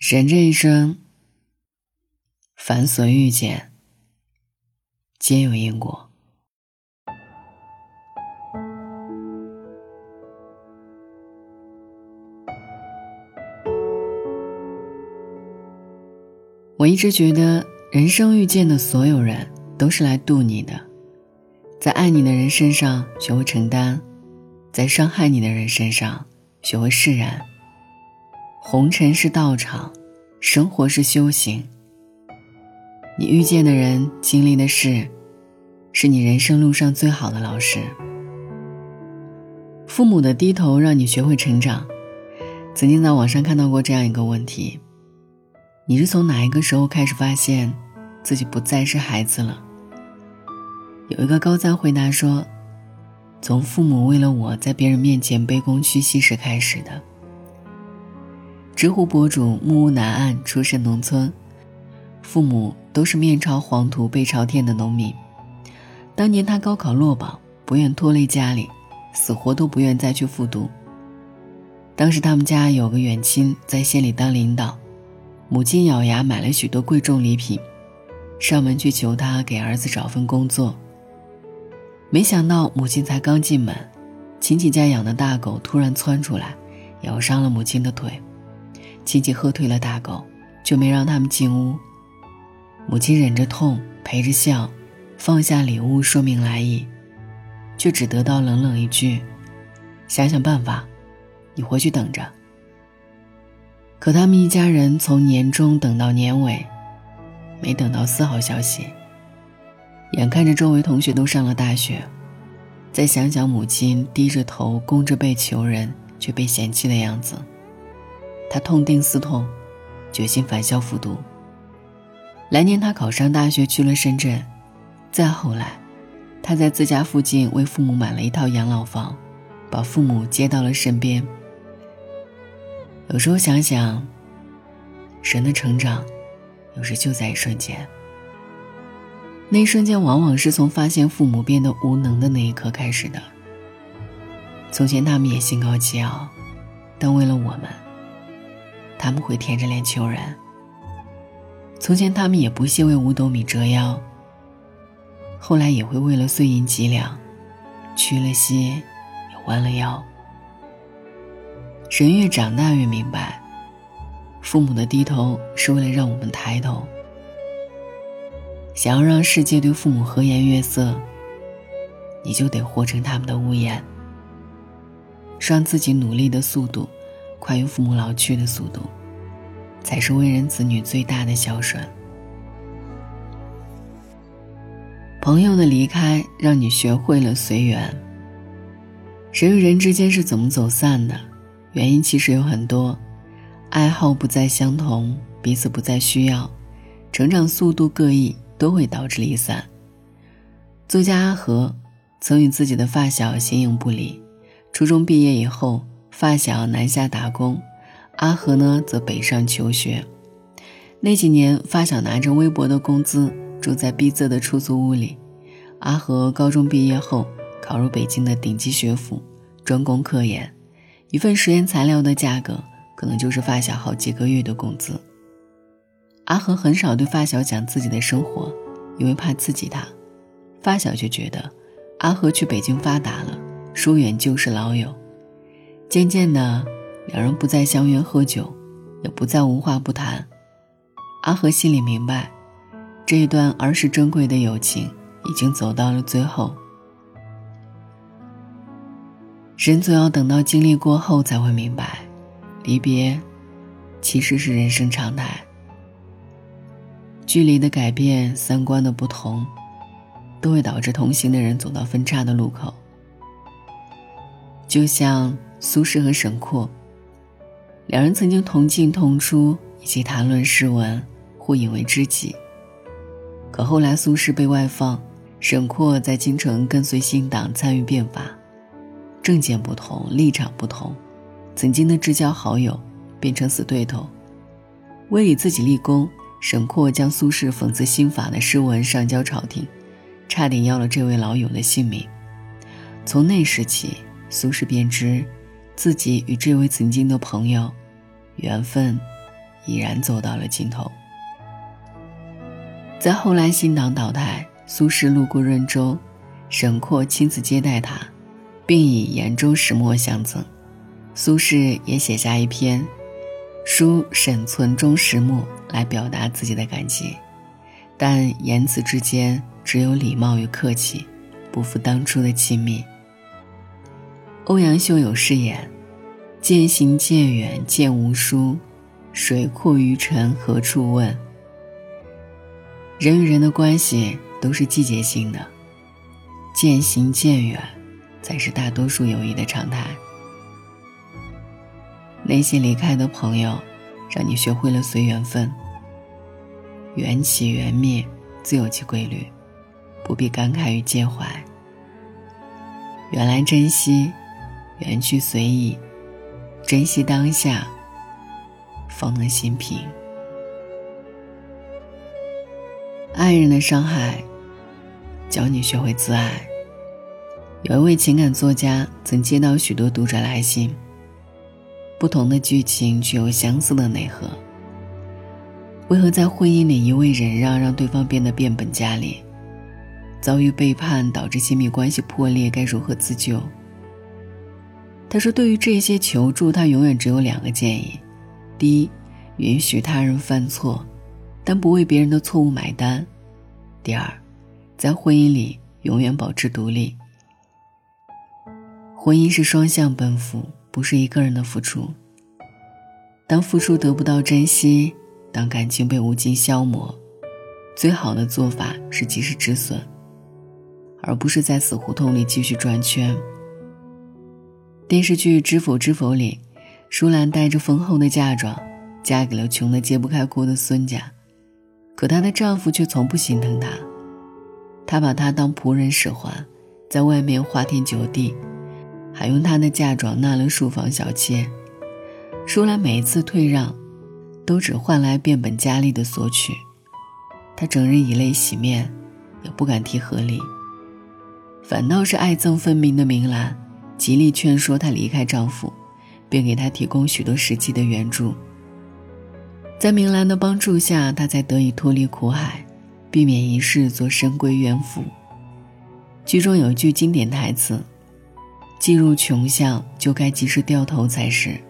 人这一生，凡所遇见，皆有因果。我一直觉得，人生遇见的所有人都是来渡你的，在爱你的人身上学会承担，在伤害你的人身上学会释然。红尘是道场，生活是修行。你遇见的人、经历的事，是你人生路上最好的老师。父母的低头让你学会成长。曾经在网上看到过这样一个问题：你是从哪一个时候开始发现自己不再是孩子了？有一个高赞回答说：“从父母为了我在别人面前卑躬屈膝时开始的。”知乎博主木屋南岸出身农村，父母都是面朝黄土背朝天的农民。当年他高考落榜，不愿拖累家里，死活都不愿再去复读。当时他们家有个远亲在县里当领导，母亲咬牙买了许多贵重礼品，上门去求他给儿子找份工作。没想到母亲才刚进门，亲戚家养的大狗突然窜出来，咬伤了母亲的腿。亲戚喝退了大狗，就没让他们进屋。母亲忍着痛，陪着笑，放下礼物说明来意，却只得到冷冷一句：“想想办法，你回去等着。”可他们一家人从年终等到年尾，没等到丝毫消息。眼看着周围同学都上了大学，再想想母亲低着头、弓着背求人却被嫌弃的样子。他痛定思痛，决心返校复读。来年他考上大学，去了深圳。再后来，他在自家附近为父母买了一套养老房，把父母接到了身边。有时候想想，人的成长，有时就在一瞬间。那一瞬间，往往是从发现父母变得无能的那一刻开始的。从前他们也心高气傲，但为了我们。他们会舔着脸求人。从前他们也不屑为五斗米折腰，后来也会为了碎银几两，屈了膝，也弯了腰。人越长大越明白，父母的低头是为了让我们抬头。想要让世界对父母和颜悦色，你就得活成他们的屋檐，让自己努力的速度。快于父母老去的速度，才是为人子女最大的孝顺。朋友的离开，让你学会了随缘。人与人之间是怎么走散的？原因其实有很多：爱好不再相同，彼此不再需要，成长速度各异，都会导致离散。作家阿和曾与自己的发小形影不离，初中毕业以后。发小南下打工，阿和呢则北上求学。那几年，发小拿着微薄的工资，住在逼仄的出租屋里。阿和高中毕业后，考入北京的顶级学府，专攻科研，一份实验材料的价格，可能就是发小好几个月的工资。阿和很少对发小讲自己的生活，因为怕刺激他。发小却觉得，阿和去北京发达了，疏远旧时老友。渐渐的，两人不再相约喝酒，也不再无话不谈。阿和心里明白，这一段儿时珍贵的友情已经走到了最后。人总要等到经历过后，才会明白，离别其实是人生常态。距离的改变，三观的不同，都会导致同行的人走到分岔的路口。就像。苏轼和沈括，两人曾经同进同出，一起谈论诗文，互引为知己。可后来苏轼被外放，沈括在京城跟随新党参与变法，政见不同，立场不同，曾经的至交好友变成死对头。为以自己立功，沈括将苏轼讽刺新法的诗文上交朝廷，差点要了这位老友的性命。从那时起，苏轼便知。自己与这位曾经的朋友，缘分已然走到了尽头。在后来新党倒台，苏轼路过润州，沈括亲自接待他，并以延州石墨相赠。苏轼也写下一篇《书沈存中石墨》来表达自己的感激，但言辞之间只有礼貌与客气，不复当初的亲密。欧阳修有誓言：“渐行渐远渐无书，水阔鱼沉何处问？”人与人的关系都是季节性的，渐行渐远，才是大多数友谊的常态。那些离开的朋友，让你学会了随缘分。缘起缘灭，自有其规律，不必感慨与介怀。缘来珍惜。缘去随意，珍惜当下，方能心平。爱人的伤害，教你学会自爱。有一位情感作家曾接到许多读者来信，不同的剧情具有相似的内核。为何在婚姻里一味忍让，让对方变得变本加厉？遭遇背叛导致亲密关系破裂，该如何自救？他说：“对于这些求助，他永远只有两个建议：第一，允许他人犯错，但不为别人的错误买单；第二，在婚姻里永远保持独立。婚姻是双向奔赴，不是一个人的付出。当付出得不到珍惜，当感情被无尽消磨，最好的做法是及时止损，而不是在死胡同里继续转圈。”电视剧《知否知否》里，舒兰带着丰厚的嫁妆，嫁给了穷得揭不开锅的孙家，可她的丈夫却从不心疼她，他把她当仆人使唤，在外面花天酒地，还用她的嫁妆纳了数房小妾。舒兰每一次退让，都只换来变本加厉的索取，她整日以泪洗面，也不敢提合理，反倒是爱憎分明的明兰。极力劝说她离开丈夫，并给她提供许多实际的援助。在明兰的帮助下，她才得以脱离苦海，避免一世做深闺怨妇。剧中有一句经典台词：“既入穷巷，就该及时掉头才是，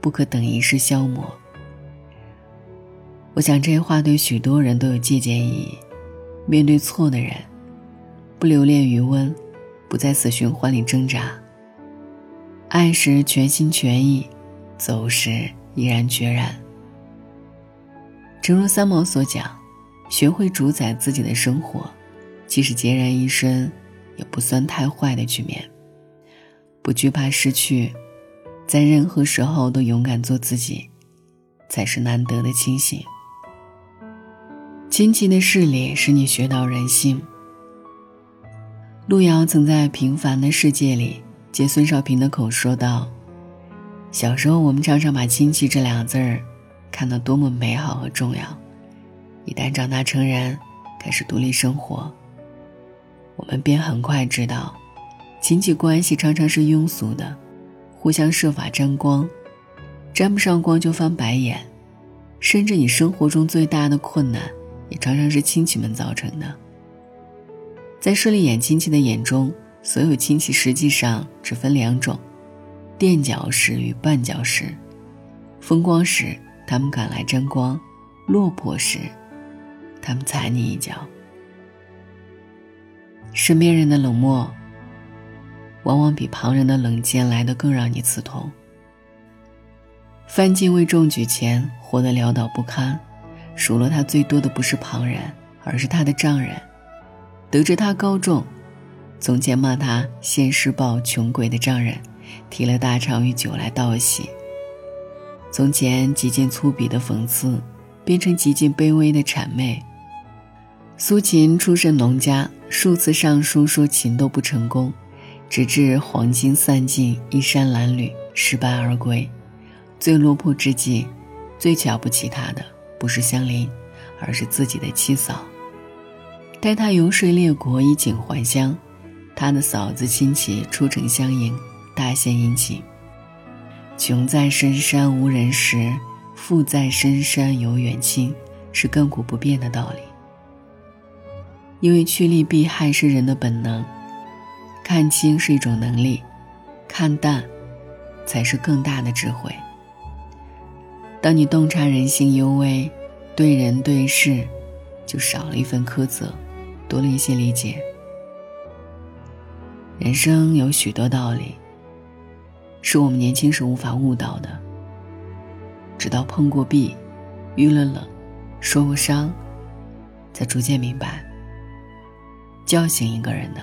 不可等一世消磨。”我想这些话对许多人都有借鉴意义。面对错的人，不留恋余温，不在死循环里挣扎。爱时全心全意，走时毅然决然。正如三毛所讲，学会主宰自己的生活，即使孑然一身，也不算太坏的局面。不惧怕失去，在任何时候都勇敢做自己，才是难得的清醒。亲戚的势力使你学到人性。路遥曾在《平凡的世界》里。借孙少平的口说道：“小时候，我们常常把亲戚这两个字儿看得多么美好和重要。一旦长大成人，开始独立生活，我们便很快知道，亲戚关系常常是庸俗的，互相设法沾光，沾不上光就翻白眼，甚至你生活中最大的困难，也常常是亲戚们造成的。在势利眼亲戚的眼中。”所有亲戚实际上只分两种：垫脚石与绊脚石。风光时，他们赶来沾光；落魄时，他们踩你一脚。身边人的冷漠，往往比旁人的冷箭来得更让你刺痛。范进为中举前活得潦倒不堪，数落他最多的不是旁人，而是他的丈人。得知他高中。从前骂他现世报穷鬼的丈人，提了大肠与酒来道喜。从前极尽粗鄙的讽刺，变成极尽卑微的谄媚。苏秦出身农家，数次上书说秦都不成功，直至黄金散尽，衣衫褴褛，失败而归。最落魄之际，最瞧不起他的不是乡邻，而是自己的妻嫂。待他游说列国，衣锦还乡。他的嫂子亲戚出城相迎，大献殷勤。穷在深山无人识，富在深山有远亲，是亘古不变的道理。因为趋利避害是人的本能，看清是一种能力，看淡，才是更大的智慧。当你洞察人性幽微，对人对事，就少了一份苛责，多了一些理解。人生有许多道理，是我们年轻时无法悟到的。直到碰过壁，遇了冷，受过伤，才逐渐明白。叫醒一个人的，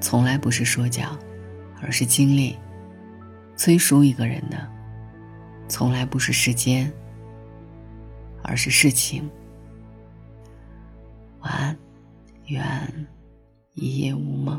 从来不是说教，而是经历；催熟一个人的，从来不是时间，而是事情。晚安，愿一夜无梦。